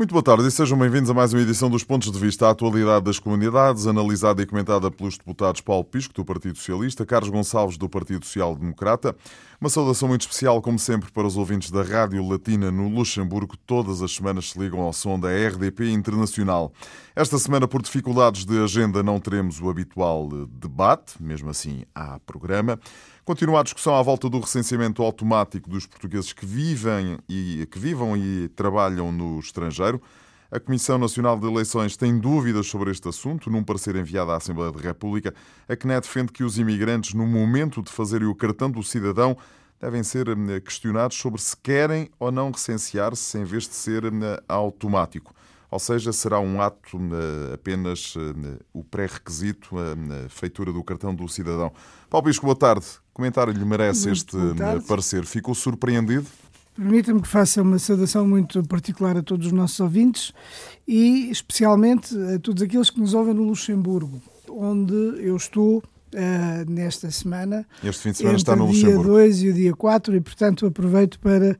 Muito boa tarde e sejam bem-vindos a mais uma edição dos Pontos de Vista. A atualidade das comunidades, analisada e comentada pelos deputados Paulo Pisco, do Partido Socialista, Carlos Gonçalves, do Partido Social Democrata. Uma saudação muito especial, como sempre, para os ouvintes da Rádio Latina no Luxemburgo. Todas as semanas se ligam ao som da RDP Internacional. Esta semana, por dificuldades de agenda, não teremos o habitual debate, mesmo assim há programa. Continua a discussão à volta do recenseamento automático dos portugueses que vivem e que vivam e trabalham no estrangeiro. A Comissão Nacional de Eleições tem dúvidas sobre este assunto. Num parecer enviado à Assembleia da República, a CNE defende que os imigrantes, no momento de fazerem o cartão do cidadão, devem ser eh, questionados sobre se querem ou não recensear-se em vez de ser eh, automático. Ou seja, será um ato eh, apenas o pré-requisito, a feitura do cartão do cidadão. Paulo Bisco, boa tarde comentário lhe merece este eh, parecer? Ficou surpreendido? Permita-me que faça uma saudação muito particular a todos os nossos ouvintes e especialmente a todos aqueles que nos ouvem no Luxemburgo, onde eu estou Uh, nesta semana. Este fim de semana está no Luxemburgo. O dia 2 e o dia 4, e portanto aproveito para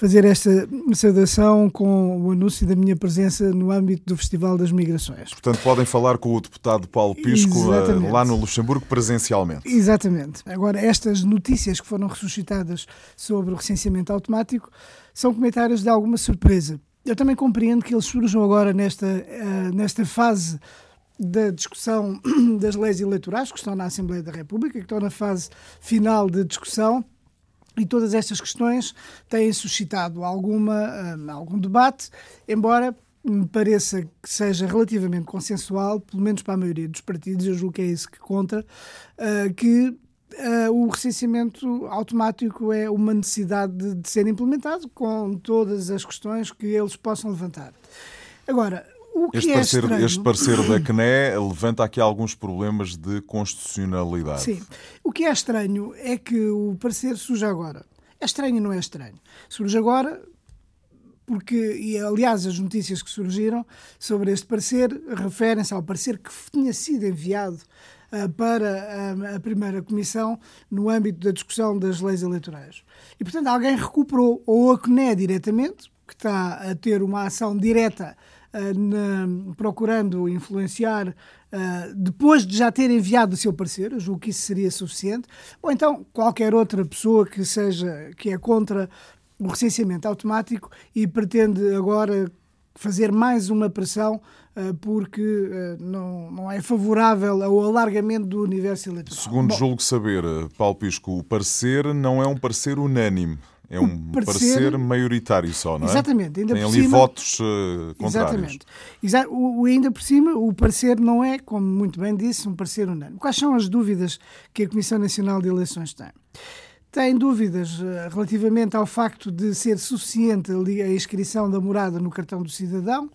fazer esta saudação com o anúncio da minha presença no âmbito do Festival das Migrações. Portanto, podem falar com o deputado Paulo Pisco eh, Exatamente. lá no Luxemburgo presencialmente. Exatamente. Agora, estas notícias que foram ressuscitadas sobre o recenseamento automático são comentários de alguma surpresa. Eu também compreendo que eles surjam agora nesta, uh, nesta fase da discussão das leis eleitorais que estão na Assembleia da República, que estão na fase final de discussão e todas estas questões têm suscitado alguma, um, algum debate, embora me pareça que seja relativamente consensual, pelo menos para a maioria dos partidos, eu julgo que é isso que conta, uh, que uh, o recenseamento automático é uma necessidade de, de ser implementado com todas as questões que eles possam levantar. Agora, este, é parecer, estranho... este parecer da CNE levanta aqui alguns problemas de constitucionalidade. Sim. O que é estranho é que o parecer surge agora. É estranho e não é estranho. Surge agora porque, e aliás, as notícias que surgiram sobre este parecer referem-se ao parecer que tinha sido enviado uh, para uh, a primeira comissão no âmbito da discussão das leis eleitorais. E, portanto, alguém recuperou, ou a CNE diretamente, que está a ter uma ação direta na, procurando influenciar uh, depois de já ter enviado o seu parecer, eu julgo que isso seria suficiente, ou então qualquer outra pessoa que seja que é contra o recenseamento automático e pretende agora fazer mais uma pressão uh, porque não, não é favorável ao alargamento do universo eleitoral. Segundo Bom, julgo saber, Paulo Pisco, o parecer não é um parecer unânime. É um parecer, parecer, maioritário só, não é? Exatamente. Ainda Tem ali cima, votos uh, contrários. Exatamente. O, ainda por cima, o parecer não é, como muito bem disse, um parecer unânime. Quais são as dúvidas que a Comissão Nacional de Eleições tem? Tem dúvidas uh, relativamente ao facto de ser suficiente a inscrição da morada no cartão do cidadão.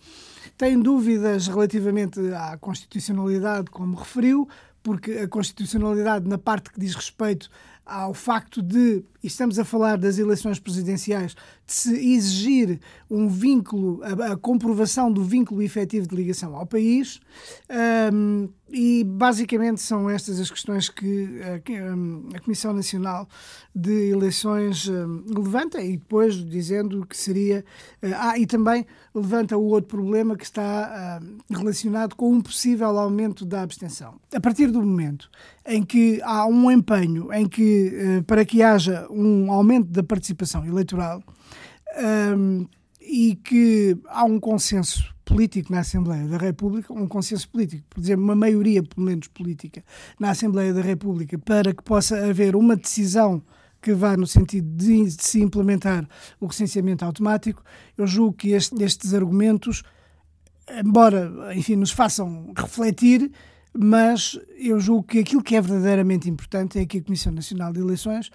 Tem dúvidas relativamente à constitucionalidade, como referiu, porque a constitucionalidade, na parte que diz respeito ao facto de, e estamos a falar das eleições presidenciais, de se exigir um vínculo, a, a comprovação do vínculo efetivo de ligação ao país, um, e basicamente são estas as questões que a, a Comissão Nacional de Eleições um, levanta, e depois dizendo que seria. Uh, ah, e também levanta o outro problema que está uh, relacionado com um possível aumento da abstenção. A partir do momento em que há um empenho em que, uh, para que haja um aumento da participação eleitoral, um, e que há um consenso político na Assembleia da República, um consenso político, por exemplo, uma maioria, pelo menos política, na Assembleia da República, para que possa haver uma decisão que vá no sentido de, se implementar o recenseamento automático, eu julgo que este, estes argumentos, embora, enfim, nos façam refletir, mas eu julgo que aquilo que é verdadeiramente importante é que a Comissão Nacional de Eleições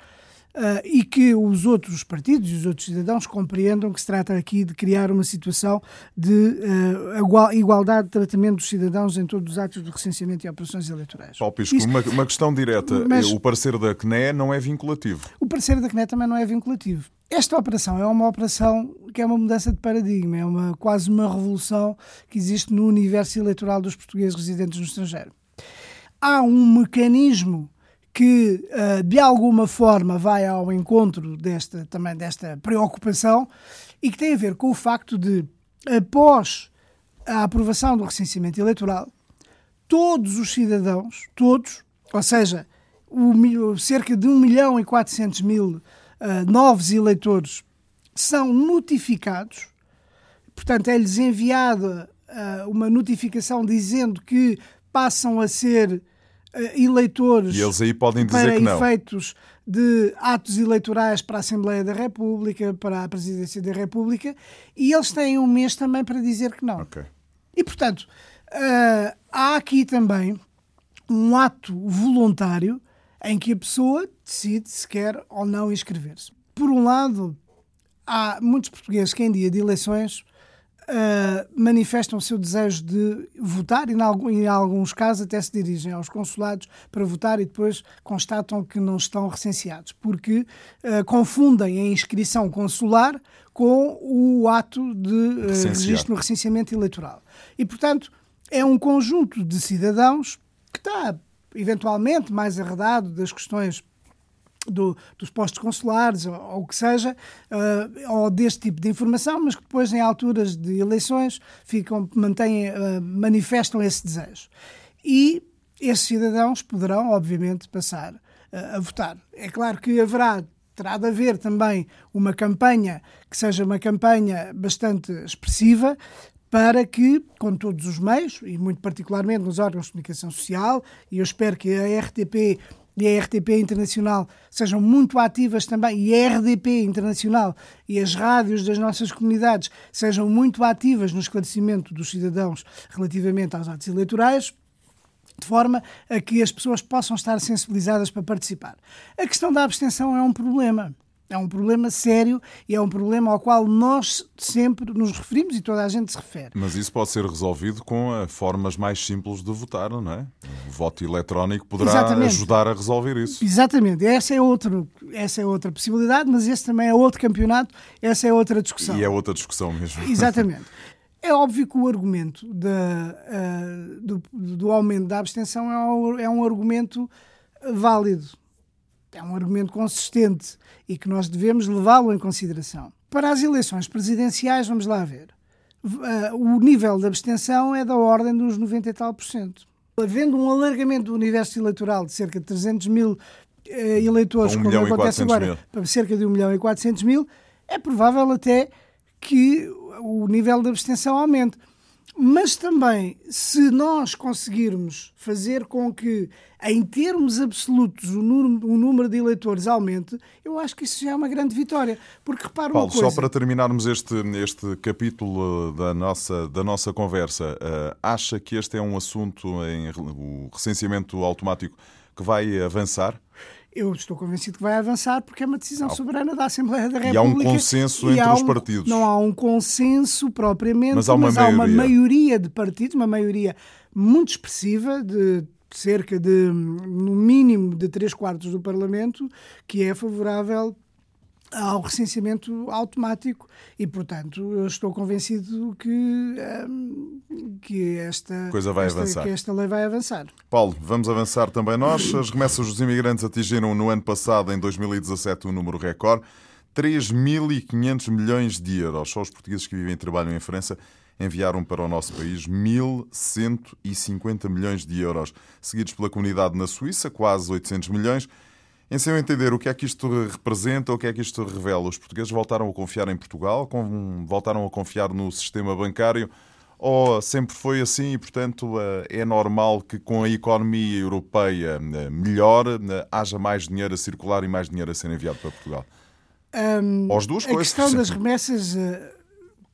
Uh, e que os outros partidos e os outros cidadãos compreendam que se trata aqui de criar uma situação de uh, igualdade de tratamento dos cidadãos em todos os atos de recenseamento e operações eleitorais. Paulo Pisco, uma, uma, questão direta. Mas, o parecer da CNE não é vinculativo. O parecer da CNE também não é vinculativo. Esta operação é uma operação que é uma mudança de paradigma, é uma, quase uma revolução que existe no universo eleitoral dos portugueses residentes no estrangeiro. há um mecanismo que uh, de alguma forma vai ao encontro desta também desta preocupação e que tem a ver com o facto de após a aprovação do recenseamento eleitoral todos os cidadãos todos ou seja o, cerca de 1 milhão e 400 mil uh, novos eleitores são notificados. Portanto é-lhes enviada uh, uma notificação dizendo que passam a ser eh, eleitores e eles aí podem dizer para que não. efeitos de atos eleitorais para a Assembleia da República, para a Presidência da República, e eles têm um mês também para dizer que não. Okay. E, portanto, uh, há aqui também um ato voluntário em que a pessoa decide se quer ou não inscrever-se. Por um lado, há muitos portugueses que em dia de eleições uh, manifestam o seu desejo de votar e, em alguns casos, até se dirigem aos consulados para votar e depois constatam que não estão recenseados, porque uh, confundem a inscrição consular com o ato de uh, registro no recenseamento eleitoral. E, portanto, é um conjunto de cidadãos que está eventualmente mais arredado das questões do, dos postos consulares ou, o que seja, uh, ou deste tipo de informação, mas que depois, em alturas de eleições, ficam, mantêm, uh, manifestam esse desejo. E esses cidadãos poderão, obviamente, passar uh, a votar. É claro que haverá terá de haver também uma campanha que seja uma campanha bastante expressiva para que, com todos os meios, e muito particularmente nos órgãos de comunicação social, e eu espero que a RTP e a RTP Internacional sejam muito ativas também, e a RDP Internacional e as rádios das nossas comunidades sejam muito ativas no esclarecimento dos cidadãos relativamente aos atos eleitorais, de forma a que as pessoas possam estar sensibilizadas para participar. A questão da abstenção é um problema. É um problema sério e é um problema ao qual nós sempre nos referimos e toda a gente se refere. Mas isso pode ser resolvido com eh, formas mais simples de votar, não é? O voto eletrónico poderá Exatamente. ajudar a resolver isso. Exatamente. Essa é, outro, essa é outra possibilidade, mas esse também é outro campeonato, essa é outra discussão. E é outra discussão mesmo. Exatamente. É óbvio que o argumento da, uh, do, do, aumento da abstenção é um, é um argumento válido é um argumento consistente e que nós devemos levá-lo em consideração. Para as eleições presidenciais, vamos lá ver. Uh, o nível de abstenção é da ordem dos 90 e tal por cento. Havendo um alargamento do universo eleitoral de cerca de 300 mil uh, eleitores, um como acontece agora, mil. para cerca de 1 milhão e 400 mil, é provável até que o nível de abstenção aumente. Mas também, se nós conseguirmos fazer com que, em termos absolutos, o número, o número de eleitores aumente, eu acho que isso já é uma grande vitória. Porque repara Paulo, uma coisa... só para terminarmos este, este capítulo da nossa, da nossa conversa, uh, acha que este é um assunto, em, o recenseamento automático, que vai avançar? Eu estou convencido que vai avançar porque é uma decisão soberana da Assembleia da República. E há um consenso entre os um, partidos. Não há um consenso propriamente, mas há uma, mas maioria. há uma maioria de partidos, uma maioria muito expressiva de cerca de, no mínimo, de três quartos do Parlamento, que é favorável ao recenseamento automático e, portanto, eu estou convencido que, um, que, esta, Coisa vai esta, avançar. que esta lei vai avançar. Paulo, vamos avançar também nós. As remessas dos imigrantes atingiram no ano passado, em 2017, um número recorde. 3.500 milhões de euros. Só os portugueses que vivem e trabalham em França enviaram para o nosso país 1.150 milhões de euros, seguidos pela comunidade na Suíça, quase 800 milhões, em seu entender, o que é que isto representa, o que é que isto revela? Os portugueses voltaram a confiar em Portugal, voltaram a confiar no sistema bancário, ou sempre foi assim e, portanto, eh, é normal que com a economia europeia eh, melhor eh, haja mais dinheiro a circular e mais dinheiro a ser enviado para Portugal? Um, ou as duas a coisas. A questão das remessas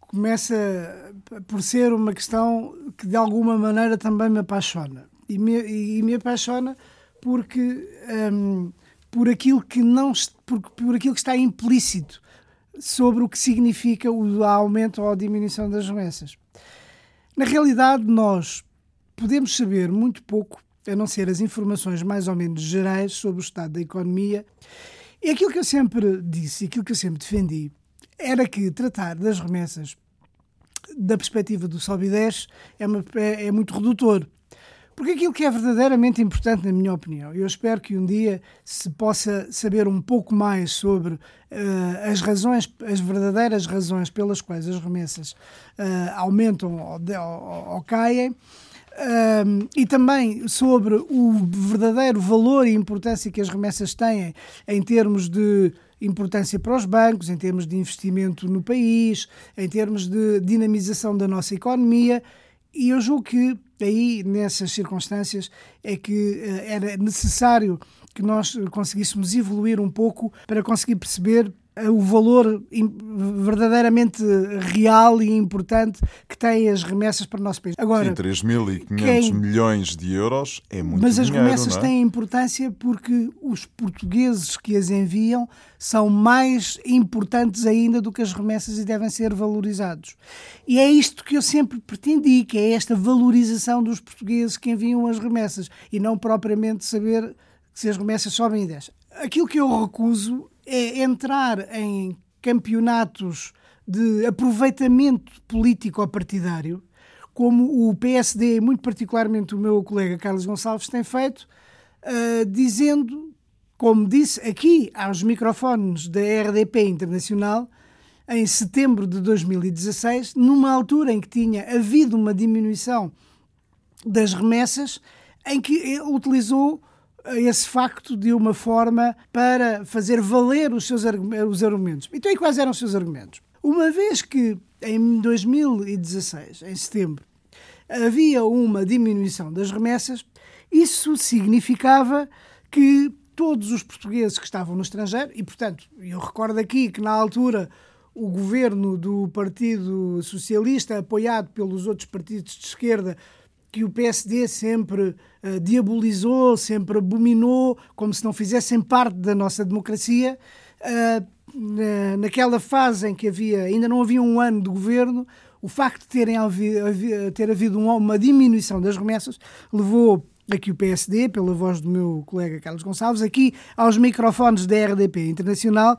começa por ser uma questão que, de alguma maneira, também me apaixona. E me, e me apaixona porque. Um, por aquilo que não por, por aquilo que está implícito sobre o que significa o aumento ou a diminuição das remessas. Na realidade, nós podemos saber muito pouco, a não ser as informações mais ou menos gerais sobre o estado da economia. E aquilo que eu sempre disse, aquilo que eu sempre defendi, era que tratar das remessas da perspectiva do sobe e desce é, uma, é, é muito redutor. Porque aquilo que é verdadeiramente importante, na minha opinião, eu espero que um dia se possa saber um pouco mais sobre uh, as razões, as verdadeiras razões pelas quais as remessas uh, aumentam ou, ou, ou caem. Um, e também sobre o verdadeiro valor e importância que as remessas têm em termos de importância para os bancos, em termos de investimento no país, em termos de dinamização da nossa economia. E eu julgo que aí, nessas circunstâncias, é que uh, era necessário que nós conseguíssemos evoluir um pouco para conseguir perceber o valor verdadeiramente real e importante que têm as remessas para o nosso país. Agora, Sim, 3.500 quem... milhões de euros é muito Mas dinheiro, as remessas é? têm importância porque os portugueses que as enviam são mais importantes ainda do que as remessas e devem ser valorizados. E é isto que eu sempre pretendi, que é esta valorização dos portugueses que enviam as remessas e não propriamente saber se as remessas sobem e descem. Aquilo que eu recuso é entrar em campeonatos de aproveitamento político ou partidário, como o PSD, muito particularmente o meu colega Carlos Gonçalves, tem feito, uh, dizendo, como disse aqui aos microfones da RDP Internacional, em setembro de 2016, numa altura em que tinha havido uma diminuição das remessas, em que utilizou esse facto de uma forma para fazer valer os seus os argumentos. Então, e quais eram os seus argumentos? Uma vez que em 2016, em setembro, havia uma diminuição das remessas, isso significava que todos os portugueses que estavam no estrangeiro, e portanto, eu recordo aqui que na altura o governo do Partido Socialista, apoiado pelos outros partidos de esquerda, que o PSD sempre uh, diabolizou, sempre abominou, como se não fizessem parte da nossa democracia. Uh, na, naquela fase em que havia, ainda não havia um ano de governo, o facto de terem ter havido uma diminuição das remessas levou aqui o PSD, pela voz do meu colega Carlos Gonçalves, aqui aos microfones da RDP Internacional,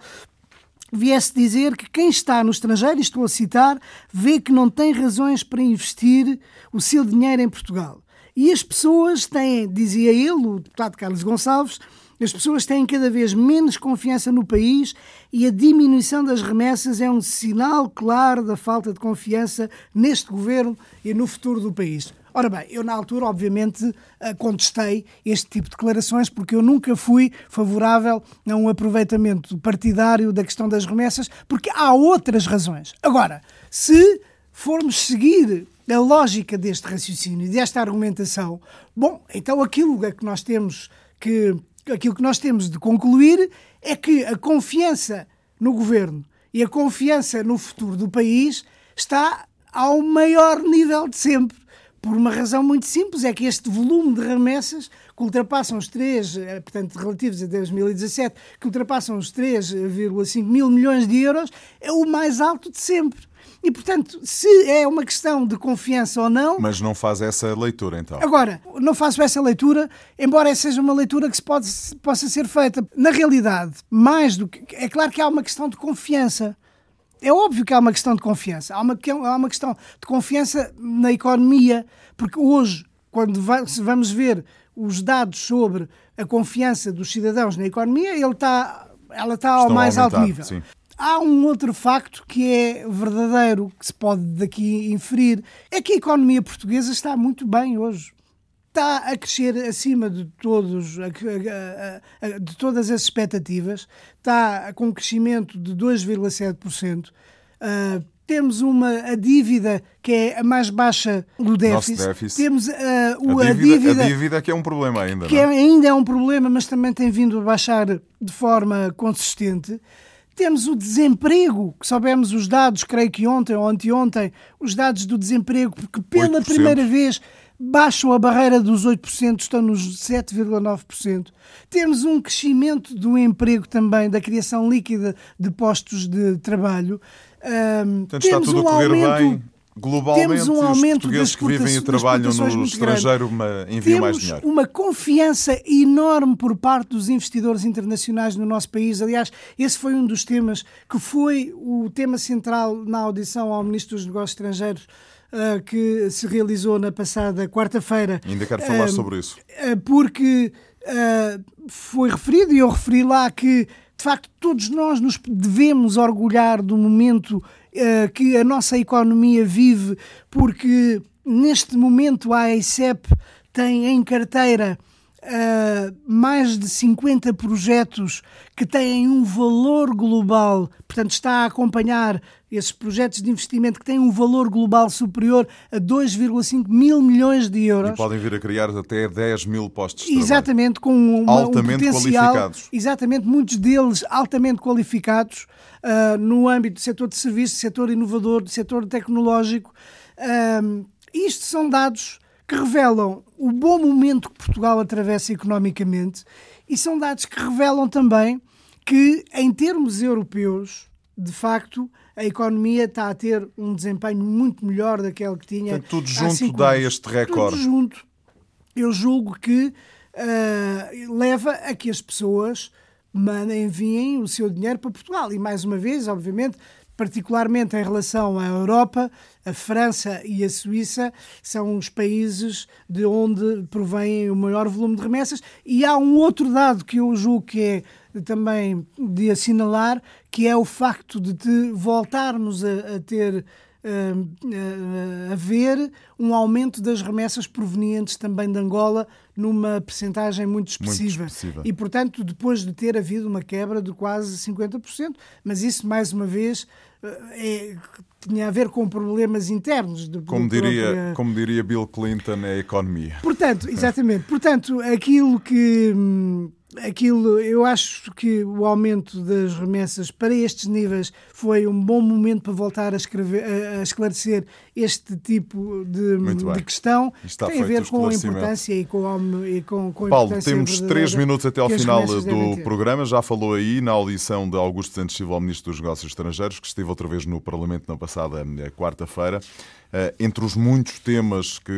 viesse dizer que quem está no estrangeiro, estou a citar, vê que não tem razões para investir o seu dinheiro em Portugal. E as pessoas têm, dizia ele, o deputado Carlos Gonçalves, as pessoas têm cada vez menos confiança no país e a diminuição das remessas é um sinal claro da falta de confiança neste governo e no futuro do país. Ora bem, eu na altura, obviamente, eh, contestei este tipo de declarações porque eu nunca fui favorável a um aproveitamento partidário da questão das remessas, porque há outras razões. Agora, se formos seguir a lógica deste raciocínio, desta argumentação, bom, então aquilo que nós temos que aquilo que nós temos de concluir é que a confiança no governo e a confiança no futuro do país está ao maior nível de sempre. Por uma razão muito simples, é que este volume de remessas que ultrapassam os 3, eh, portanto, relativos a 2017, que ultrapassam os 3,5 mil milhões de euros, é o mais alto de sempre. E, portanto, se é uma questão de confiança ou não. Mas não faz essa leitura, então. Agora, não faço essa leitura, embora seja uma leitura que se pode, possa ser feita. Na realidade, mais do que. É claro que há uma questão de confiança. É óbvio que há uma questão de confiança. Há uma, há uma questão de confiança na economia, porque hoje, quando vamos ver os dados sobre a confiança dos cidadãos na economia, ele está, ela está ao mais alto nível. Sim. Há um outro facto que é verdadeiro, que se pode daqui inferir, é que a economia portuguesa está muito bem hoje está a crescer acima de todos de todas as expectativas, está com um crescimento de 2,7%. Uh, ah, temos uma a dívida que é a mais baixa do déficit. déficit. Temos uh, o, a, dívida, a, dívida, a dívida que é um problema ainda. Que é, ainda é um problema, mas também tem vindo a baixar de forma consistente. Temos o desemprego, que soubemos os dados, creio que ontem ou anteontem, os dados do desemprego, porque pela 8%. primeira vez baixam a barreira dos 8%, estão nos 7,9%. Temos um crescimento do emprego também, da criação líquida de postos de trabalho. Um, Portanto, temos está tudo um a correr aumento, bem. Globalmente, temos um aumento os portugueses que vivem e trabalham no estrangeiro enviam mais dinheiro. uma confiança enorme por parte dos investidores internacionais no nosso país. Aliás, esse foi um dos temas que foi o tema central na audição ao Ministro dos Negócios Estrangeiros uh, que se realizou na passada quarta-feira. Ainda quero falar uh, sobre isso. Porque foi referido, e eu referi lá, que de facto todos nós nos devemos orgulhar do momento que a nossa economia vive, porque neste momento a AICEP tem em carteira uh, mais de 50 projetos que têm um valor global, portanto, está a acompanhar esses projetos de investimento que têm um valor global superior a 2,5 mil milhões de euros. E podem vir a criar até 10 mil postos de Exatamente, trabalho. com uma, altamente um potencial, qualificados. Exatamente, muitos deles altamente qualificados uh, no âmbito do setor de serviços, do setor inovador, do setor tecnológico. Uh, isto são dados que revelam o bom momento que Portugal atravessa economicamente e são dados que revelam também que, em termos europeus, de facto, a economia está a ter um desempenho muito melhor daquele que tinha. Portanto, tudo junto dá anos. este recorde. Tudo junto, eu julgo que uh, leva a que as pessoas mandem, enviem o seu dinheiro para Portugal. E mais uma vez, obviamente, particularmente em relação à Europa, a França e a Suíça são os países de onde provém o maior volume de remessas. E há um outro dado que eu julgo que é também de assinalar, que é o facto de voltarmos a, a ter a ver um aumento das remessas provenientes também de Angola numa percentagem muito expressiva. muito expressiva. E, portanto, depois de ter havido uma quebra de quase 50%, mas isso, mais uma vez, é, tinha a ver com problemas internos. De, como, diria, própria... como diria Bill Clinton, é a economia. Portanto, exatamente. Portanto, aquilo que hum, aquilo, eu acho que o aumento das remessas para estes níveis foi um bom momento para voltar a, escrever, a esclarecer este tipo de, de questão. Está tem a ver com a importância e com, e com, com a Paulo, temos três minutos até ao final do programa. Já falou aí na audição de Augusto Santos Silva, ao Ministro dos Negócios Estrangeiros, que esteve outra vez no Parlamento na passada eh, quarta-feira. Eh, entre os muitos temas que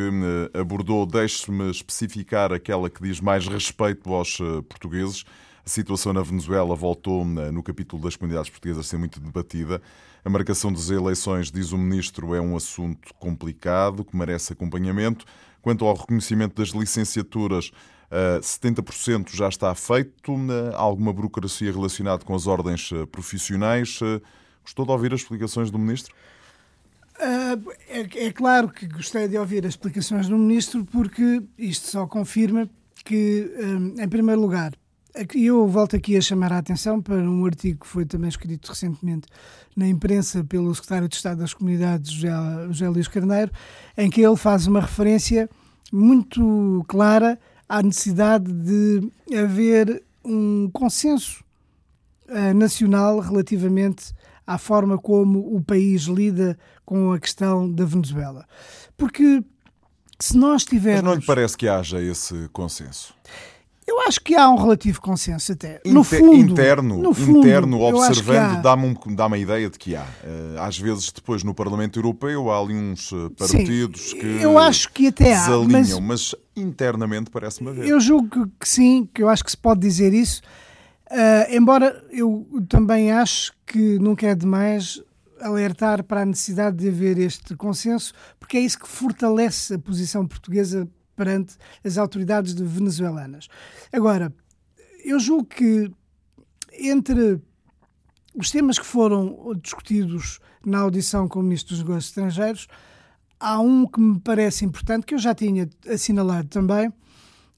eh, abordou, deixe-me especificar aquela que diz mais respeito aos portugueses. A situação na Venezuela voltou no capítulo das comunidades portuguesas a ser muito debatida. A marcação das eleições, diz o Ministro, é um assunto complicado que merece acompanhamento. Quanto ao reconhecimento das licenciaturas, 70% já está feito. Há alguma burocracia relacionada com as ordens profissionais. Gostou de ouvir as explicações do Ministro? É, é, claro que gostei de ouvir as explicações do Ministro, porque isto só confirma que, em primeiro lugar, eu volto aqui a chamar a atenção para um artigo que foi também escrito recentemente na imprensa pelo Secretário de Estado das Comunidades, José, José Luís Carneiro, em que ele faz uma referência muito clara à necessidade de haver um consenso uh, nacional relativamente à forma como o país lida com a questão da Venezuela. Porque se nós tivermos. Mas não lhe parece que haja esse consenso? Eu acho que há um relativo consenso até. no fundo, interno, no fundo, interno observando, dá-me um, dá a ideia de que há. Eh, às vezes, depois, no Parlamento Europeu, há ali uns eh, partidos sim, que. Eu acho que até há. Mas, mas internamente parece-me haver. Eu julgo que sim, que eu acho que se pode dizer isso. Uh, embora eu também acho que nunca é demais alertar para a necessidade de haver este consenso, porque é isso que fortalece a posição portuguesa perante as autoridades venezuelanas. Agora, eu julgo que entre os temas que foram discutidos na audição com o Ministro dos Negócios Estrangeiros, há um que me parece importante, que eu já tinha assinalado também,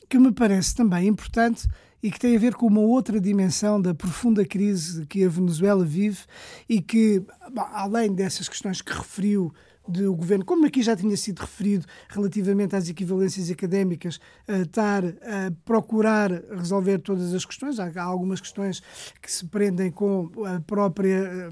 que me parece também importante e que tem a ver com uma outra dimensão da profunda crise que a Venezuela vive e que, além dessas questões que referiu do governo, como aqui já tinha sido referido relativamente às equivalências académicas, a estar a procurar resolver todas as questões. Há, algumas questões que se prendem com a própria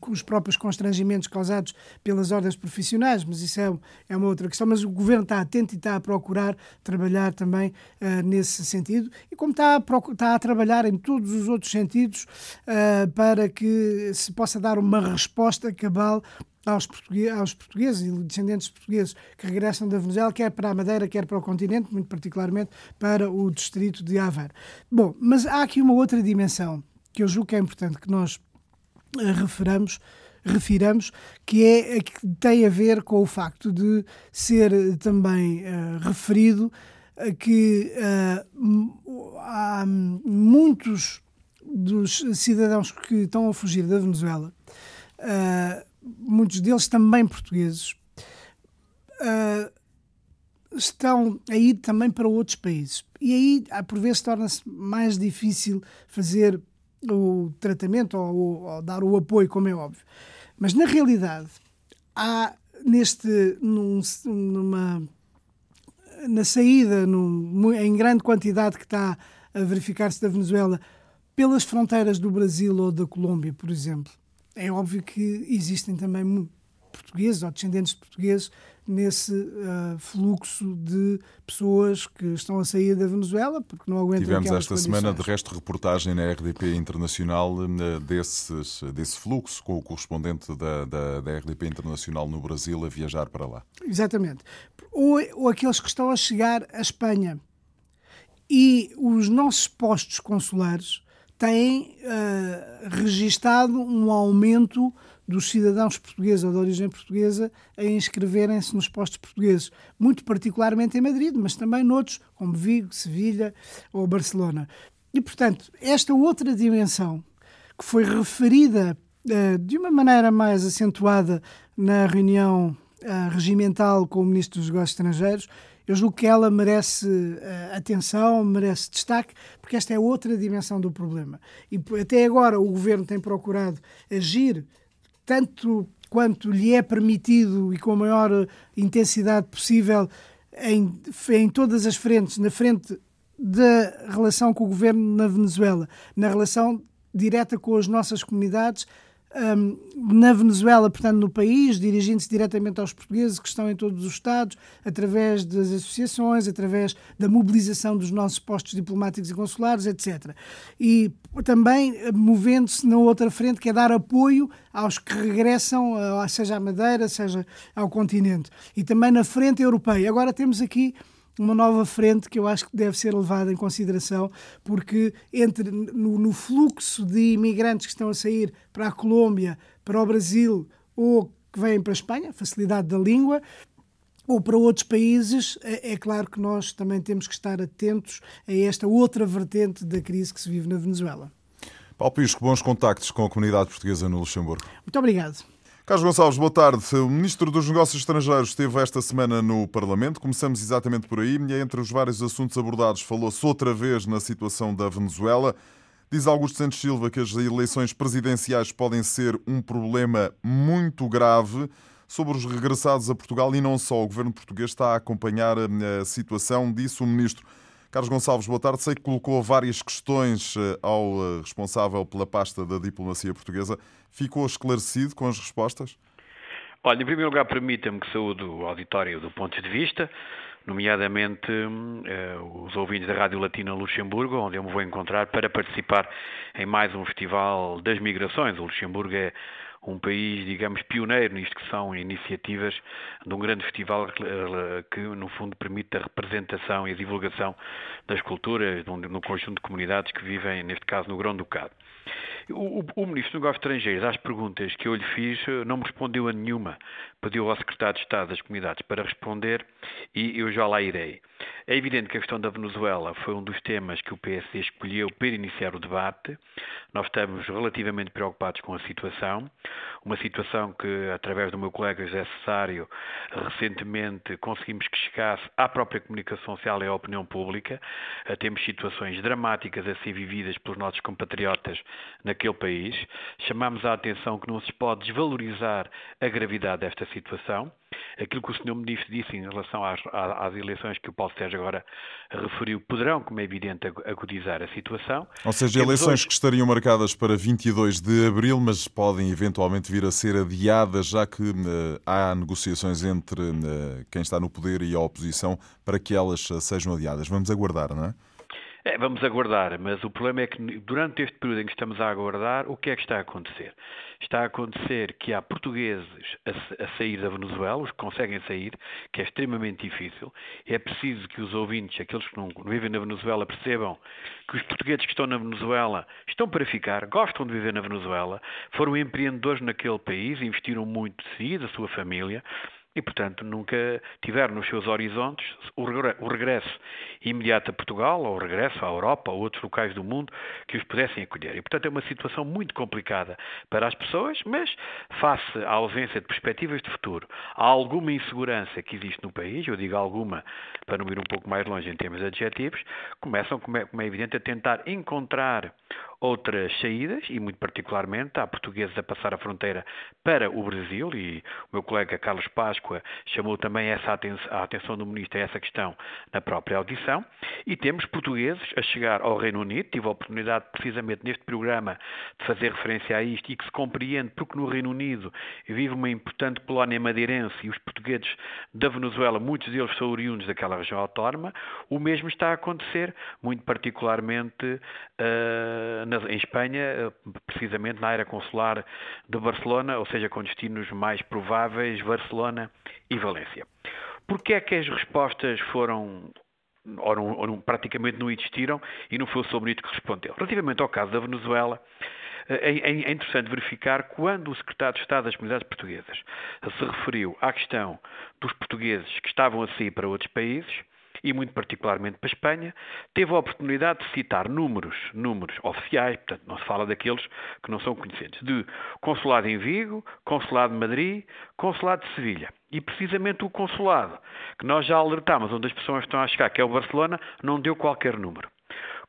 com os próprios constrangimentos causados pelas ordens profissionais, mas isso é, é uma outra questão. Mas o governo está atento e está a procurar trabalhar também uh, nesse sentido, e como está a, está a, trabalhar em todos os outros sentidos uh, para que se possa dar uma resposta cabal aos, portugueses, aos portugueses e descendentes portugueses que regressam da Venezuela, quer para a Madeira, quer para o continente, muito particularmente para o distrito de Aveiro. Bom, mas há aqui uma outra dimensão que eu julgo que é importante que nós eh, referamos refiramos, que é que tem a ver com o facto de ser também uh, referido que uh, há muitos dos cidadãos que estão a fugir da Venezuela, uh, muitos deles também portugueses, uh, estão a ir também para outros países. E aí, por vezes, torna-se mais difícil fazer o tratamento ou, ou, dar o apoio, como é óbvio. Mas, na realidade, há neste, num, numa na saída num, em grande quantidade que está a verificar-se da Venezuela pelas fronteiras do Brasil ou da Colômbia, por exemplo. É óbvio que existem também portugueses ou descendentes de portugueses nesse uh, fluxo de pessoas que estão a sair da Venezuela porque não aguentam Tivemos esta condições. semana, de resto, reportagem na RDP Internacional uh, desses, desse fluxo, com o correspondente da, da, da, RDP Internacional no Brasil a viajar para lá. Exatamente. Ou, ou aqueles que estão a chegar à Espanha. E os nossos postos consulares têm uh, registado um aumento dos cidadãos portugueses ou de origem portuguesa a inscreverem-se nos postos portugueses, muito particularmente em Madrid, mas também noutros, como Vigo, Sevilha ou Barcelona. E, portanto, esta outra dimensão que foi referida uh, de uma maneira mais acentuada na reunião uh, regimental com o Ministro dos Negócios Estrangeiros, eu julgo que ela merece uh, atenção, merece destaque, porque esta é outra dimensão do problema. E até agora o Governo tem procurado agir tanto quanto lhe é permitido e com a maior intensidade possível em, em todas as frentes, na frente da relação com o governo na Venezuela, na relação direta com as nossas comunidades, um, na Venezuela, portanto, no país, dirigindo-se diretamente aos portugueses que estão em todos os Estados, através das associações, através da mobilização dos nossos postos diplomáticos e consulares, etc. E também eh, movendo-se na outra frente, que é dar apoio aos que regressam, eh, seja à Madeira, seja ao continente. E também na frente europeia. Agora temos aqui uma nova frente que eu acho que deve ser levada em consideração, porque entre no, no, fluxo de imigrantes que estão a sair para a Colômbia, para o Brasil ou que vêm para a Espanha, facilidade da língua, ou para outros países, é, é claro que nós também temos que estar atentos a esta outra vertente da crise que se vive na Venezuela. Paulo Pisco, bons contactos com a comunidade portuguesa no Luxemburgo. Muito obrigado. Carlos Gonçalves, boa tarde. O Ministro dos Negócios Estrangeiros esteve esta semana no Parlamento. Começamos exatamente por aí. Entre os vários assuntos abordados, falou-se outra vez na situação da Venezuela. Diz Augusto Santos Silva que as eleições presidenciais podem ser um problema muito grave sobre os regressados a Portugal e não só. O governo português está a acompanhar a situação, disse o Ministro. Carlos Gonçalves, boa tarde. Sei que colocou várias questões eh, ao eh, responsável pela pasta da diplomacia portuguesa. Ficou esclarecido com as respostas? Olha, em primeiro lugar, permita-me que saúde o auditório do ponto de vista, nomeadamente uh, os ouvintes da Rádio Latina Luxemburgo, onde eu me vou encontrar para participar em mais um festival das migrações. O Luxemburgo é um país, digamos, pioneiro nisto que são iniciativas de um grande festival que, no fundo, permite a representação e a divulgação das culturas no conjunto de comunidades que vivem, neste caso, no Grão-Ducado. O, o, o, Ministro dos Negócios Estrangeiros, às perguntas que eu lhe fiz, não me respondeu a nenhuma. Pediu ao Secretário de Estado das Comunidades para responder e eu já lá irei. É evidente que a questão da Venezuela foi um dos temas que o PSD escolheu para iniciar o debate. Nós estamos relativamente preocupados com a situação, uma situação que, através do meu colega José Cesário, recentemente conseguimos que chegasse à própria comunicação social e à opinião pública. Eh, temos situações dramáticas a ser vividas pelos nossos compatriotas naquele país. Chamamos a atenção que não se pode desvalorizar a gravidade desta situação aquilo que o Sr. Ministro disse em relação às, às, eleições que o Paulo Sérgio agora referiu poderão, como é evidente, agudizar a situação. Ou seja, Temos eleições hoje... que estariam marcadas para 22 de abril, mas podem eventualmente vir a ser adiadas, já que uh, há negociações entre uh, quem está no poder e a oposição para que elas uh, sejam adiadas. Vamos aguardar, não é? É, vamos aguardar, mas o problema é que durante este período em que estamos a aguardar, o que é que está a acontecer? Está a acontecer que há portugueses a, a sair da Venezuela, os que conseguem sair, que é extremamente difícil. É preciso que os ouvintes, aqueles que não vivem na Venezuela, percebam que os portugueses que estão na Venezuela estão para ficar, gostam de viver na Venezuela, foram empreendedores naquele país, investiram muito de si, da sua família, e, portanto, nunca tiveram nos seus horizontes o regresso imediato a Portugal, ou o regresso à Europa, ou outros locais do mundo que os pudessem acolher. E, portanto, é uma situação muito complicada para as pessoas, mas face à ausência de perspectivas de futuro, há alguma insegurança que existe no país, eu digo alguma para não ir um pouco mais longe em termos adjetivos, começam, como é, como é evidente, a tentar encontrar outras saídas, e muito particularmente há portugueses a passar a fronteira para o Brasil, e o meu colega Carlos Páscoa chamou também essa atenção, a atenção do Ministro a essa questão na própria audição, e temos portugueses a chegar ao Reino Unido, tive a oportunidade precisamente neste programa de fazer referência a isto, e que se compreende porque no Reino Unido vive uma importante colónia madeirense, e os portugueses da Venezuela, muitos deles são oriundos daquela região autónoma, o mesmo está a acontecer, muito particularmente uh, em Espanha, eh, precisamente na área consular de Barcelona, ou seja, com destinos mais prováveis, Barcelona e Valência. Porquê é que as respostas foram ou, não, ou não, praticamente não existiram e não foi o Sr. Ministro que respondeu? Relativamente ao caso da Venezuela, eh, é, é, interessante verificar quando o Secretário de Estado das Comunidades Portuguesas se referiu à questão dos portugueses que estavam a sair para outros países, e muito particularmente para a Espanha, teve a oportunidade de citar números, números oficiais, portanto não se fala daqueles que não são conhecidos, de consulado em Vigo, consulado de Madrid, consulado de Sevilha. E precisamente o consulado, que nós já alertámos onde as pessoas estão a chegar, que é o Barcelona, não deu qualquer número.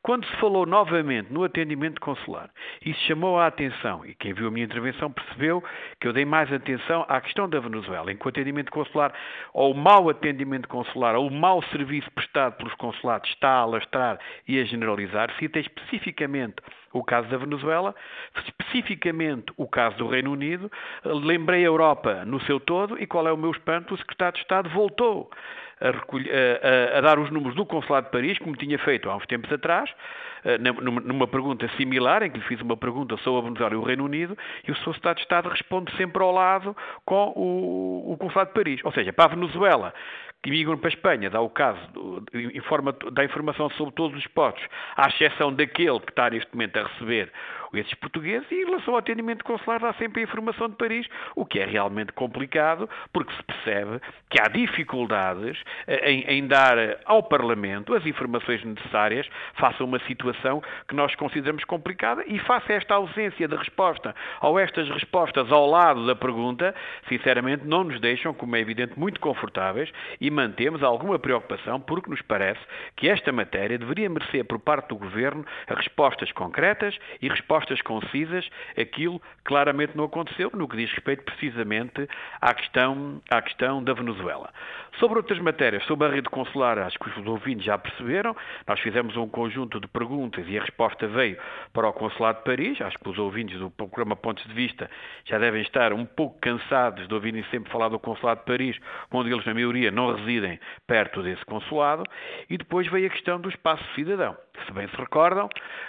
Quando se falou novamente no atendimento consular se chamou a atenção, e quem viu a minha intervenção percebeu que eu dei mais atenção à questão da Venezuela, em que o atendimento consular, ou o mau atendimento consular, ou o mau serviço prestado pelos consulados está a alastrar e a generalizar, citei especificamente o caso da Venezuela, especificamente o caso do Reino Unido, lembrei a Europa no seu todo e qual é o meu espanto? O secretário de Estado voltou a, a, a, dar os números do Consulado de Paris, como tinha feito há uns tempos atrás, numa pergunta similar, em que lhe fiz uma pergunta sobre a Venezuela e o Reino Unido, e o Sr. Estado de Estado responde sempre ao lado com o, o Consulado de Paris. Ou seja, para a Venezuela, que migram para a Espanha, dá o caso, informa, dá informação sobre todos os postos, à exceção daquele que está neste momento a receber esses portugueses, e em relação ao atendimento consular dá sempre a informação de Paris, o que é realmente complicado, porque se percebe que há dificuldades eh, em, em dar ao Parlamento as informações necessárias face a uma situação que nós consideramos complicada e face a esta ausência de resposta ou estas respostas ao lado da pergunta, sinceramente não nos deixam, como é evidente, muito confortáveis e mantemos alguma preocupação porque nos parece que esta matéria deveria merecer por parte do Governo respostas concretas e respostas concisas. Aquilo claramente não aconteceu no que diz respeito precisamente à questão, à questão da Venezuela. Sobre outras matérias, sobre a rede consular, acho que os ouvintes já perceberam, nós fizemos um conjunto de perguntas e a resposta veio para o Consulado de Paris. Acho que os ouvintes do programa Pontos de Vista já devem estar um pouco cansados de ouvirem sempre falar do Consulado de Paris, onde eles, na maioria, não residem perto desse consulado. E depois veio a questão do espaço cidadão. Se bem se recordam,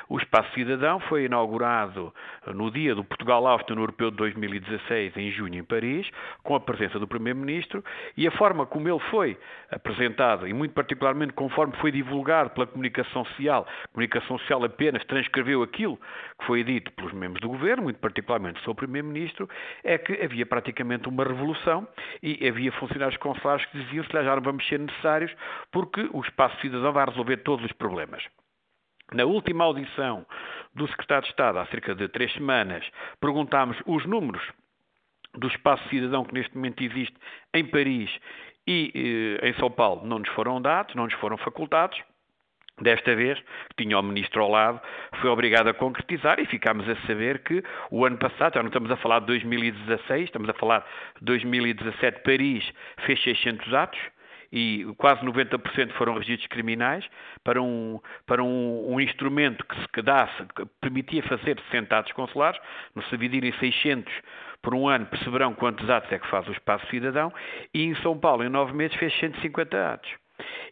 o Espaço Cidadão foi inaugurado no dia do Portugal-Áustria Europeu de 2016, em junho, em Paris, com a presença do Primeiro-Ministro, e a forma como ele foi apresentado, e muito particularmente conforme foi divulgado pela comunicação social, a comunicação social apenas transcreveu aquilo que foi dito pelos membros do Governo, muito particularmente o seu Primeiro-Ministro, é que havia praticamente uma revolução e havia funcionários consulares que diziam que já não vamos ser necessários porque o Espaço Cidadão vai resolver todos os problemas. Na última audição do Secretário de Estado, há cerca de três semanas, perguntámos os números do espaço cidadão que neste momento existe em Paris e eh, em São Paulo não nos foram dados, não nos foram facultados. Desta vez, tinha o ministro ao lado, foi obrigado a concretizar e ficámos a saber que o ano passado, já não estamos a falar de 2016, estamos a falar de 2017, Paris fez 600 atos, e quase 90% foram registros criminais, para um, para um, um instrumento que se quedasse, que permitia fazer 60 atos consulares, no se dividirem 600 por um ano, perceberão quantos atos é que faz o espaço cidadão, e em São Paulo, em nove meses, fez 150 atos.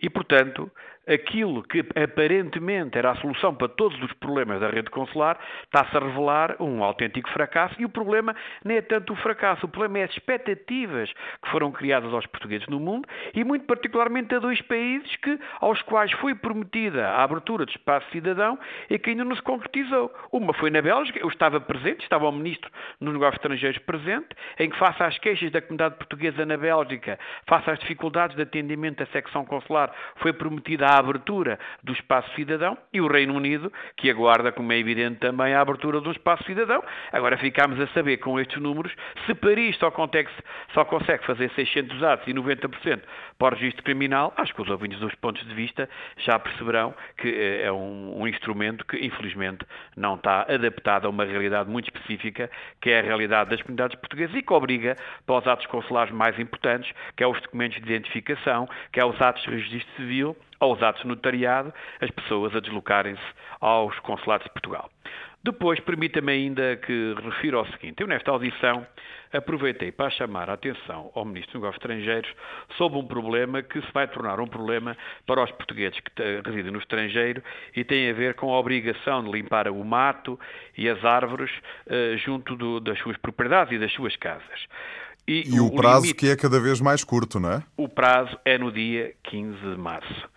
E, portanto, aquilo que aparentemente era a solução para todos os problemas da rede consular está-se a revelar um autêntico fracasso e o problema nem é tanto o fracasso, o problema é as expectativas que foram criadas aos portugueses no mundo e muito particularmente a dois países que, aos quais foi prometida a abertura de espaço cidadão e que ainda não se concretizou. Uma foi na Bélgica, eu estava presente, estava o Ministro dos Negócios Estrangeiros presente, em que face às queixas da comunidade portuguesa na Bélgica, face às dificuldades de atendimento da secção consular, foi prometida a a abertura do espaço cidadão e o Reino Unido, que aguarda, como é evidente também, a abertura do espaço cidadão. Agora ficamos a saber com estes números se Paris só consegue, só consegue fazer 600 atos e 90% para o registro criminal. Acho que os ouvintes dos pontos de vista já perceberão que eh, é um, um instrumento que, infelizmente, não está adaptado a uma realidade muito específica, que é a realidade das comunidades portuguesas e que obriga para os atos consulares mais importantes, que é os documentos de identificação, que é os atos de registro civil aos atos notariado, as pessoas a deslocarem-se aos consulados de Portugal. Depois, permita-me ainda que refira o seguinte: eu, nesta audição, aproveitei para chamar a atenção ao Ministro dos Negócios Estrangeiros sobre um problema que se vai tornar um problema para os portugueses que residem no estrangeiro e tem a ver com a obrigação de limpar o mato e as árvores uh, junto do, das suas propriedades e das suas casas. E, e o, o, prazo limite, que é cada vez mais curto, não é? O prazo é no dia 15 de março.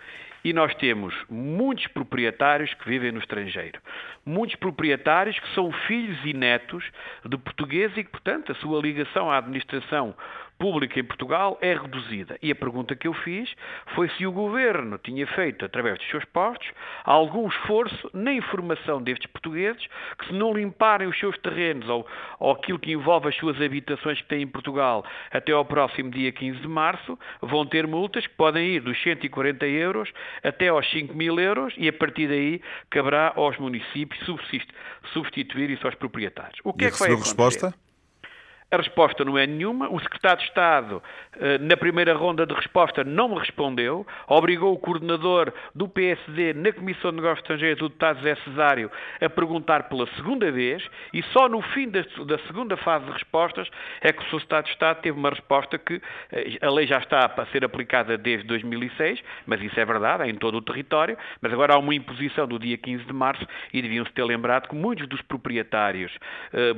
E nós temos muitos proprietários que vivem no estrangeiro. Muitos proprietários que são filhos e netos de portugueses e que, portanto, a sua ligação à administração pública em Portugal é reduzida. E a pergunta que eu fiz foi se o governo tinha feito, através dos seus postos, algum esforço na informação destes portugueses que, se não limparem os seus terrenos ou, ou aquilo que envolve as suas habitações que têm em Portugal até ao próximo dia 15 de março, vão ter multas que podem ir dos 140 euros até aos 5 mil euros e, a partir daí, caberá aos municípios substituir isso aos proprietários. O que e é que vai acontecer? resposta? A resposta não é nenhuma. O secretário de Estado, eh, na primeira ronda de resposta, não me respondeu. Obrigou o coordenador do PSD na Comissão de Negócios Estrangeiros, o deputado José Cesário, a perguntar pela segunda vez e só no fim da, segunda fase de respostas é que o secretário de Estado teve uma resposta que eh, a lei já está a ser aplicada desde 2006, mas isso é verdade, é em todo o território, mas agora há uma imposição do dia 15 de março e deviam-se ter lembrado que muitos dos proprietários, eh,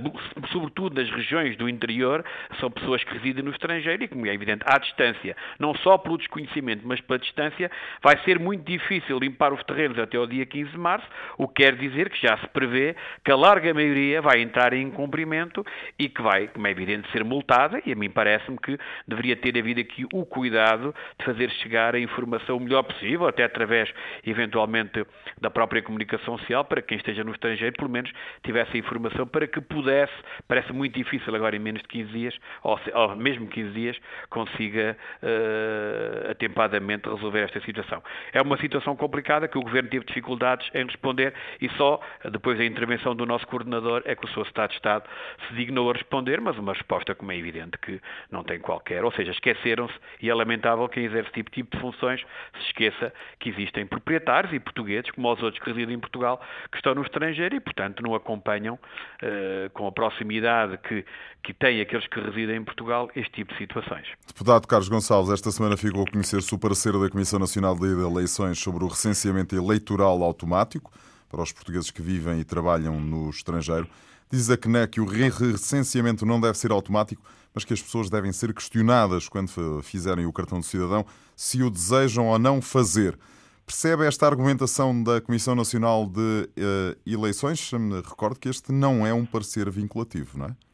sobretudo nas regiões do interior são pessoas que residem no estrangeiro e, como é evidente, à distância, não só pelo desconhecimento, mas pela distância, vai ser muito difícil limpar os terrenos até o dia 15 de março, o que quer dizer que já se prevê que a larga maioria vai entrar em incumprimento e que vai, como é evidente, ser multada, e a mim parece-me que deveria ter havido aqui o cuidado de fazer chegar a informação o melhor possível, até através, eventualmente, da própria comunicação social, para quem esteja no estrangeiro, pelo menos tivesse a informação para que pudesse, parece muito difícil agora em menos de 15 dias, ou, ou mesmo 15 dias, consiga uh, atempadamente resolver esta situação. É uma situação complicada que o Governo teve dificuldades em responder e só depois da intervenção do nosso coordenador é que o Sr. Estado de Estado se dignou a responder, mas uma resposta, como é evidente, que não tem qualquer. Ou seja, esqueceram-se e é lamentável que quem exerce tipo, tipo de funções se esqueça que existem proprietários e portugueses, como os outros que residem em Portugal, que estão no estrangeiro e, portanto, não acompanham uh, com a proximidade que, que têm aqueles que residem em Portugal este tipo de situações. Deputado Carlos Gonçalves, esta semana ficou a conhecer-se o parecer da Comissão Nacional de Eleições sobre o recenseamento eleitoral automático para os portugueses que vivem e trabalham no estrangeiro. Diz a CNE que o recenseamento não deve ser automático, mas que as pessoas devem ser questionadas quando fizerem o cartão de cidadão se o desejam ou não fazer. Percebe esta argumentação da Comissão Nacional de uh, Eleições? Recordo que este não é um parecer vinculativo, não é?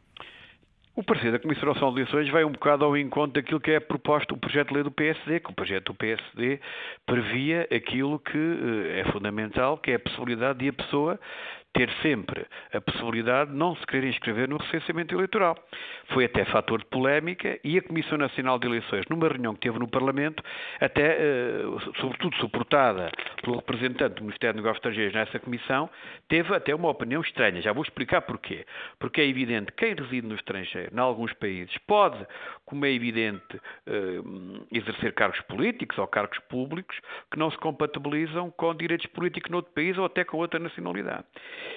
O parecer da Comissão Nacional de Eleições vai um bocado ao encontro daquilo que é proposto o projeto de lei do PSD, que o projeto do PSD previa aquilo que eh, é fundamental, que é a possibilidade de a pessoa ter sempre a possibilidade de não se querer inscrever no recenseamento eleitoral. Foi até fator de polémica e a Comissão Nacional de Eleições, numa reunião que teve no Parlamento, até, eh, sobretudo suportada pelo representante do Ministério dos Negócios Estrangeiros nessa comissão, teve até uma opinião estranha. Já vou explicar porquê. Porque é evidente que quem reside no estrangeiro, em alguns países, pode, como é evidente, eh, exercer cargos políticos ou cargos públicos que não se compatibilizam com direitos políticos noutro país ou até com outra nacionalidade.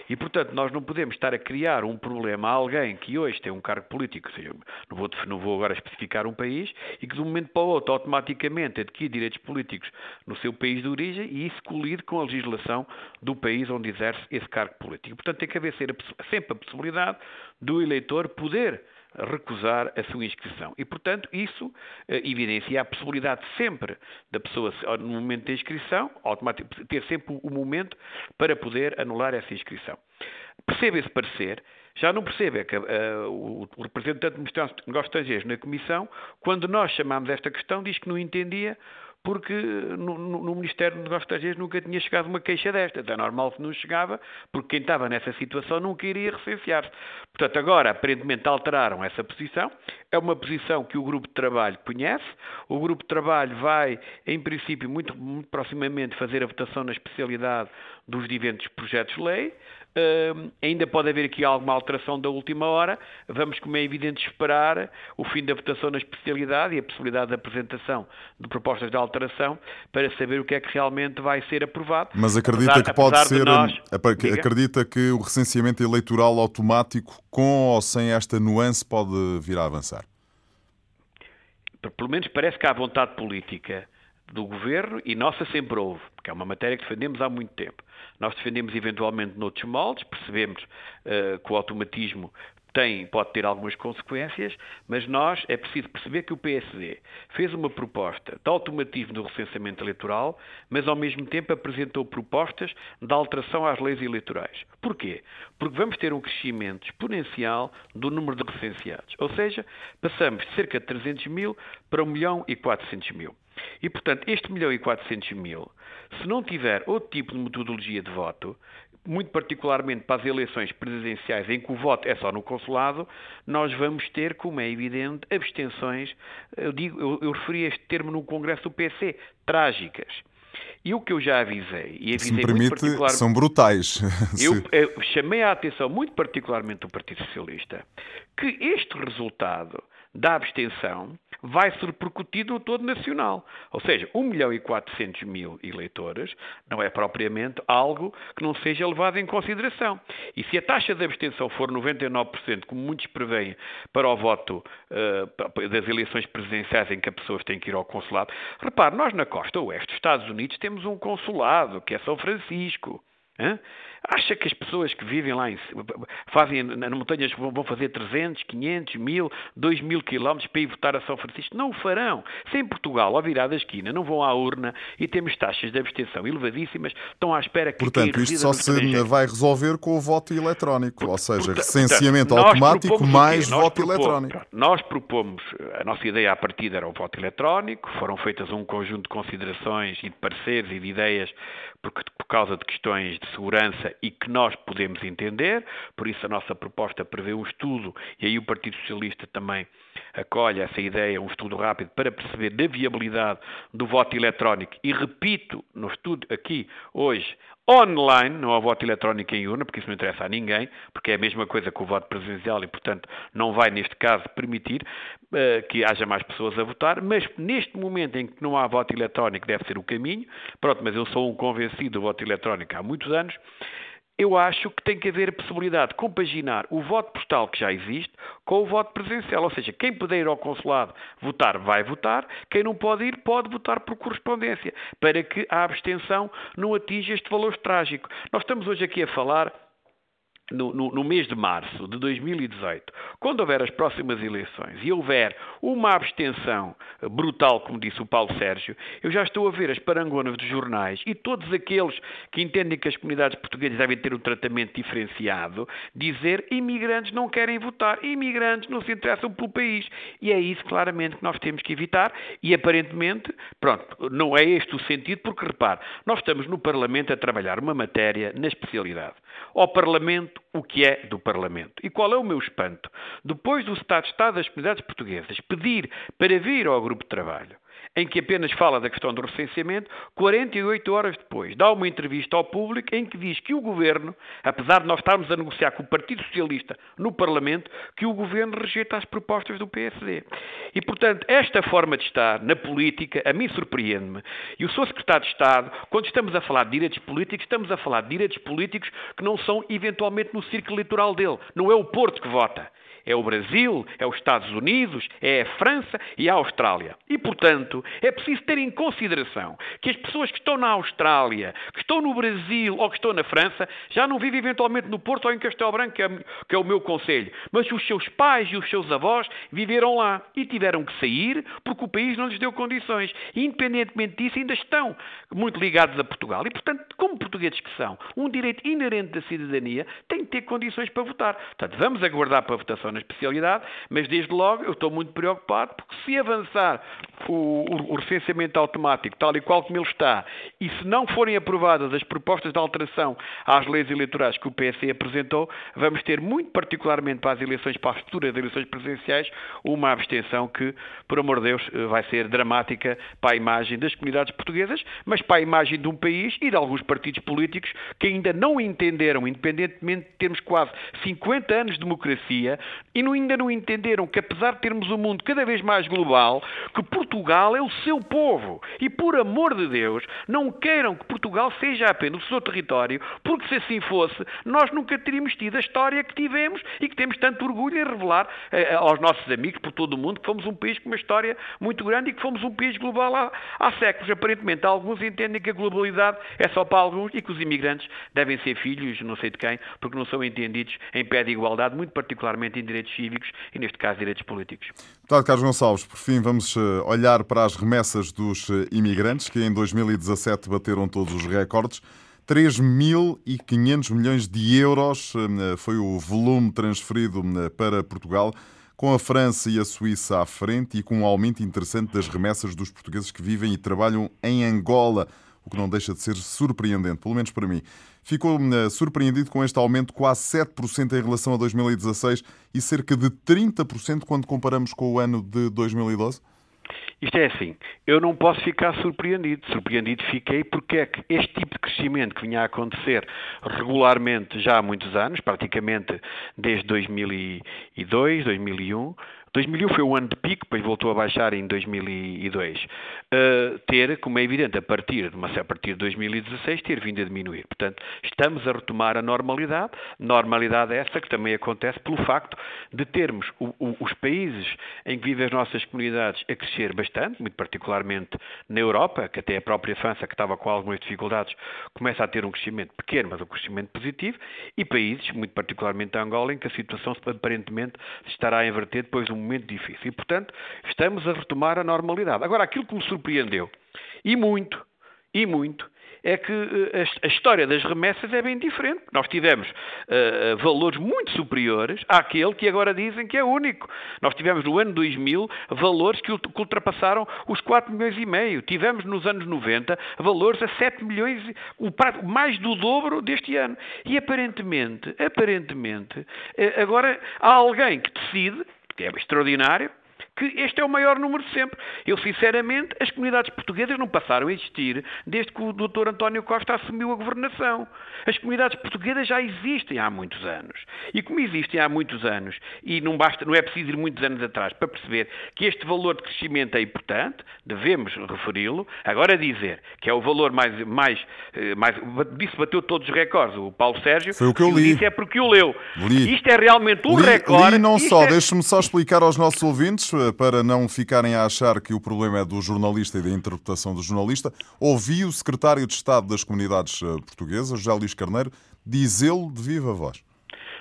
E, portanto, nós não podemos estar a criar um problema a alguém que hoje tem um cargo político, seja, não vou, não vou agora especificar um país, e que de um momento para o outro automaticamente adquire direitos políticos no seu país de origem e isso colide com a legislação do país onde exerce esse cargo político. Portanto, tem que haver sempre a possibilidade do eleitor poder recusar a sua inscrição. E, portanto, isso eh, evidencia a possibilidade sempre da pessoa, no momento da inscrição, ter sempre o momento para poder anular essa inscrição. Percebe esse parecer, já não percebe é que uh, o, o representante de negócios estrangeiros na Comissão, quando nós chamámos esta questão, diz que não entendia porque no, no, no Ministério dos Negócios Estrangeiros nunca tinha chegado uma queixa destas. É normal que não chegava, porque quem estava nessa situação nunca iria recensear-se. Portanto, agora, aparentemente, alteraram essa posição. É uma posição que o grupo de trabalho conhece. O grupo de trabalho vai, em princípio, muito, muito proximamente fazer a votação na especialidade dos diversos projetos de lei. Uh, ainda pode haver aqui alguma alteração da última hora. Vamos, como é evidente, esperar o fim da votação na especialidade e a possibilidade de apresentação de propostas de alteração para saber o que é que realmente vai ser aprovado. Mas acredita apesar, que pode ser. Nós, acredita que o recenseamento eleitoral automático, com ou sem esta nuance, pode vir a avançar? Pelo menos parece que há vontade política do governo e nossa sempre houve, porque é uma matéria que defendemos há muito tempo. Nós defendemos eventualmente noutros moldes, percebemos uh, que o automatismo tem, pode ter algumas consequências, mas nós é preciso perceber que o PSD fez uma proposta de automatismo do recenseamento eleitoral, mas ao mesmo tempo apresentou propostas de alteração às leis eleitorais. Porquê? Porque vamos ter um crescimento exponencial do número de recenseados. Ou seja, passamos de cerca de 300 mil para 1 milhão e 400 mil. E, portanto, este milhão e 400 mil, se não tiver outro tipo de metodologia de voto, muito particularmente para as eleições presidenciais em que o voto é só no consulado, nós vamos ter, como é evidente, abstenções, eu, digo, eu, eu referi este termo no Congresso do PC, trágicas. E o que eu já avisei, e avisei Se me permite, são brutais. Eu, eu chamei a atenção muito particularmente do Partido Socialista que este resultado da abstenção vai ser repercutido no todo nacional. Ou seja, 1 milhão e 400 mil eleitores não é propriamente algo que não seja levado em consideração. E se a taxa de abstenção for 99%, como muitos preveem, para o voto uh, das eleições presidenciais em que as pessoas têm que ir ao consulado, repare, nós na costa oeste dos Estados Unidos temos um consulado, que é São Francisco. Hein? Acha que as pessoas que vivem lá, em, fazem nas montanhas, vão fazer 300, 500, 1000, 2000 quilómetros para ir votar a São Francisco? Não o farão. Se em Portugal, ao virar da esquina, não vão à urna e temos taxas de abstenção elevadíssimas, estão à espera que Portanto, isto só se vai resolver com o voto eletrónico, ou seja, recenseamento automático mais voto propomos, eletrónico. Nós propomos, a nossa ideia à partida era o voto eletrónico, foram feitas um conjunto de considerações e de pareceres e de ideias porque, por causa de questões de segurança e que nós podemos entender, por isso a nossa proposta prevê um estudo, e aí o Partido Socialista também acolhe essa ideia, um estudo rápido para perceber da viabilidade do voto eletrónico. E repito, no estudo aqui hoje, online, não há voto eletrónico em urna, porque isso não interessa a ninguém, porque é a mesma coisa que o voto presidencial e, portanto, não vai, neste caso, permitir uh, que haja mais pessoas a votar, mas neste momento em que não há voto eletrónico deve ser o caminho, pronto, mas eu sou um convencido do voto eletrónico há muitos anos, eu acho que tem que haver a possibilidade de compaginar o voto postal que já existe com o voto presencial. Ou seja, quem puder ir ao consulado votar, vai votar. Quem não pode ir, pode votar por correspondência, para que a abstenção não atinja este valor trágico. Nós estamos hoje aqui a falar no, no, no, mês de março de 2018, quando houver as próximas eleições e houver uma abstenção brutal, como disse o Paulo Sérgio, eu já estou a ver as parangonas dos jornais e todos aqueles que entendem que as comunidades portuguesas devem ter um tratamento diferenciado, dizer imigrantes não querem votar, imigrantes não se interessam pelo país. E é isso claramente que nós temos que evitar e aparentemente, pronto, não é este o sentido, porque repare, nós estamos no Parlamento a trabalhar uma matéria na especialidade. Ao Parlamento o que é do Parlamento. E qual é o meu espanto? Depois do Estado de Estado das Comunidades Portuguesas pedir para vir ao grupo de trabalho em que apenas fala da questão do recenseamento, 48 horas depois dá uma entrevista ao público em que diz que o governo, apesar de nós estarmos a negociar com o Partido Socialista no Parlamento, que o governo rejeita as propostas do PSD. E, portanto, esta forma de estar na política, a mim surpreende-me. E o Sr. Secretário de Estado, quando estamos a falar de direitos políticos, estamos a falar de direitos políticos que não são eventualmente no círculo eleitoral dele. Não é o Porto que vota é o Brasil, é os Estados Unidos, é a França e a Austrália. E, portanto, é preciso ter em consideração que as pessoas que estão na Austrália, que estão no Brasil ou que estão na França, já não vivem eventualmente no Porto ou em Castelo Branco, que é, é o meu conselho, mas os seus pais e os seus avós viveram lá e tiveram que sair porque o país não lhes deu condições. E, independentemente disso, ainda estão muito ligados a Portugal. E, portanto, como portugueses que são, um direito inerente da cidadania, têm que ter condições para votar. Portanto, vamos aguardar para a votação na especialidade, mas desde logo eu estou muito preocupado porque se avançar o, o, recenseamento automático tal e qual como ele está e se não forem aprovadas as propostas de alteração às leis eleitorais que o PSD apresentou, vamos ter muito particularmente para as eleições, para as futuras eleições presidenciais, uma abstenção que, por amor de Deus, vai ser dramática para a imagem das comunidades portuguesas, mas para a imagem de um país e de alguns partidos políticos que ainda não entenderam, independentemente de termos quase 50 anos de democracia, e ainda não entenderam que, apesar de termos um mundo cada vez mais global, que Portugal é o seu povo. E, por amor de Deus, não queiram que Portugal seja apenas o seu território, porque se assim fosse, nós nunca teríamos tido a história que tivemos e que temos tanto orgulho em revelar eh, aos nossos amigos por todo o mundo que fomos um país com uma história muito grande e que fomos um país global há, há séculos. Aparentemente, alguns entendem que a globalidade é só para alguns e que os imigrantes devem ser filhos, não sei de quem, porque não são entendidos em pé de igualdade, muito particularmente em direitos direitos cívicos e, neste caso, direitos políticos. Deputado Carlos Gonçalves, por fim, vamos eh, olhar para as remessas dos eh, imigrantes, que em 2017 bateram todos os recordes. 3.500 milhões de euros eh, foi o volume transferido para Portugal, com a França e a Suíça à frente e com um aumento interessante das remessas dos portugueses que vivem e trabalham em Angola, o que não deixa de ser surpreendente, pelo menos para mim. Ficou eh, surpreendido com este aumento quase 7% em relação a 2016 e cerca de 30% quando comparamos com o ano de 2012? Isto é assim, eu não posso ficar surpreendido. Surpreendido fiquei porque é que este tipo de crescimento que vinha a acontecer regularmente já há muitos anos, praticamente desde 2002, 2001, 2001 foi um ano de pico, depois voltou a baixar em 2002. Ter, como é evidente, a partir, de, a partir de 2016, ter vindo a diminuir. Portanto, estamos a retomar a normalidade, normalidade essa que também acontece pelo facto de termos o, o, os países em que vivem as nossas comunidades a crescer bastante, muito particularmente na Europa, que até a própria França, que estava com algumas dificuldades, começa a ter um crescimento pequeno, mas um crescimento positivo, e países, muito particularmente a Angola, em que a situação aparentemente estará a inverter depois de um momento difícil. E, portanto, estamos a retomar a normalidade. Agora, aquilo que me surpreendeu, e muito, e muito, é que eh, a história das remessas é bem diferente. Nós tivemos uh, valores muito superiores àquele que agora dizem que é único. Nós tivemos no ano 2000 valores que ultrapassaram os 4 milhões e meio. Tivemos nos anos 90 valores a 7 milhões, mais do dobro deste ano. E aparentemente, aparentemente, agora há alguém que decide que é extraordinário, que este é o maior número de sempre. Eu, sinceramente, as comunidades portuguesas não passaram a existir desde que o Dr. António Costa assumiu a governação. As comunidades portuguesas já existem há muitos anos. E como existem há muitos anos, e não, basta, não é preciso ir muitos anos atrás para perceber que este valor de crescimento é importante, devemos referi-lo. Agora dizer que é o valor mais, mais, eh, mais disse bateu todos os recordes, o Paulo Sérgio, Foi o que eu li. Disse é porque o leu. Li. Isto é realmente um li, recorde. Li não só, é... deixe-me só explicar aos nossos ouvintes, eh, para não ficarem a achar que o problema é do jornalista e da interpretação do jornalista, ouvi o secretário de Estado das Comunidades eh, Portuguesas, José Luís Carneiro, dizê-lo de viva voz.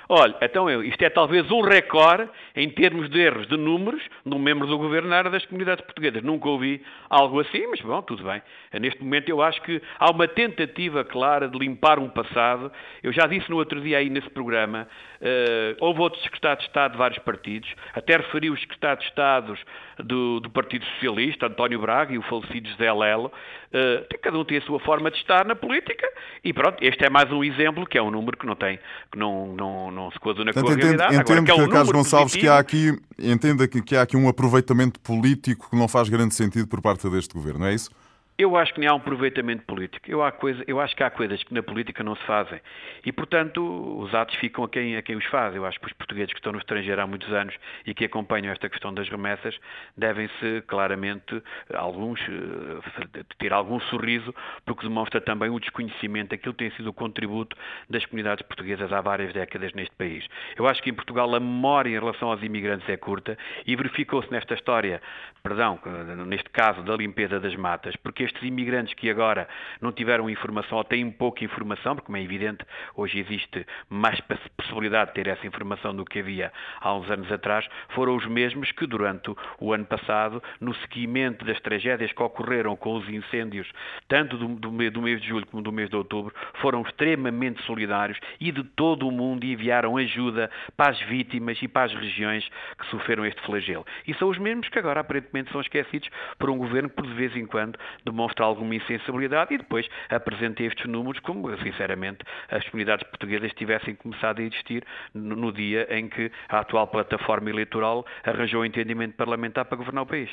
Olha, então eu, isto é talvez um recorde em termos de erros de números num membro do governo na área das comunidades portuguesas. Nunca ouvi algo assim, mas bom, tudo bem. Neste momento eu acho que há uma tentativa clara de limpar um passado. Eu já disse no outro dia aí nesse programa, uh, houve outros secretários de Estado de vários partidos, até referi os secretários de Estado do, do, Partido Socialista, António Braga e o falecido José Lelo. Uh, cada um tem a sua forma de estar na política e pronto, este é mais um exemplo que é um número que não tem, que não, não não se coaduna com a realidade. Entendo Agora, que, é um Carlos Gonçalves, positivo, que há aqui, entenda que, que há aqui um aproveitamento político que não faz grande sentido por parte deste governo, é isso? Eu acho que nem há um aproveitamento político. Eu, coisa, eu acho que há coisas que na política não se fazem. E, portanto, os atos ficam a quem, a quem os faz. Eu acho que os portugueses que estão no estrangeiro há muitos anos e que acompanham esta questão das remessas devem-se, claramente, alguns, eh, ter algum sorriso, porque demonstra também o desconhecimento daquilo que tem sido o contributo das comunidades portuguesas há várias décadas neste país. Eu acho que em Portugal a memória em relação aos imigrantes é curta e verificou-se nesta história, perdão, neste caso da limpeza das matas, porque estes imigrantes que agora não tiveram informação ou têm pouca informação, porque, como é evidente, hoje existe mais possibilidade de ter essa informação do que havia há uns anos atrás, foram os mesmos que durante o ano passado, no seguimento das tragédias que ocorreram com os incêndios, tanto do, do, do mês de julho como do mês de outubro, foram extremamente solidários e de todo o mundo enviaram ajuda para as vítimas e para as regiões que sofreram este flagelo. E são os mesmos que agora aparentemente são esquecidos por um governo que, por de vez em quando, demonstra alguma insensibilidade e depois apresenta estes números como, sinceramente, as comunidades portuguesas tivessem começado a existir no, no dia em que a atual plataforma eleitoral arranjou o um entendimento parlamentar para governar o país.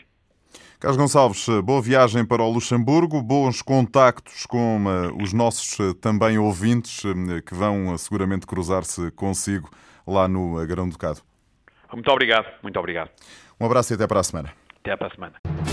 Carlos Gonçalves, boa viagem para o Luxemburgo, bons contactos com uh, os nossos uh, também ouvintes uh, que vão seguramente cruzar-se consigo lá no Grão Ducado. Muito obrigado, muito obrigado. Um abraço e até para a semana. Até para a semana.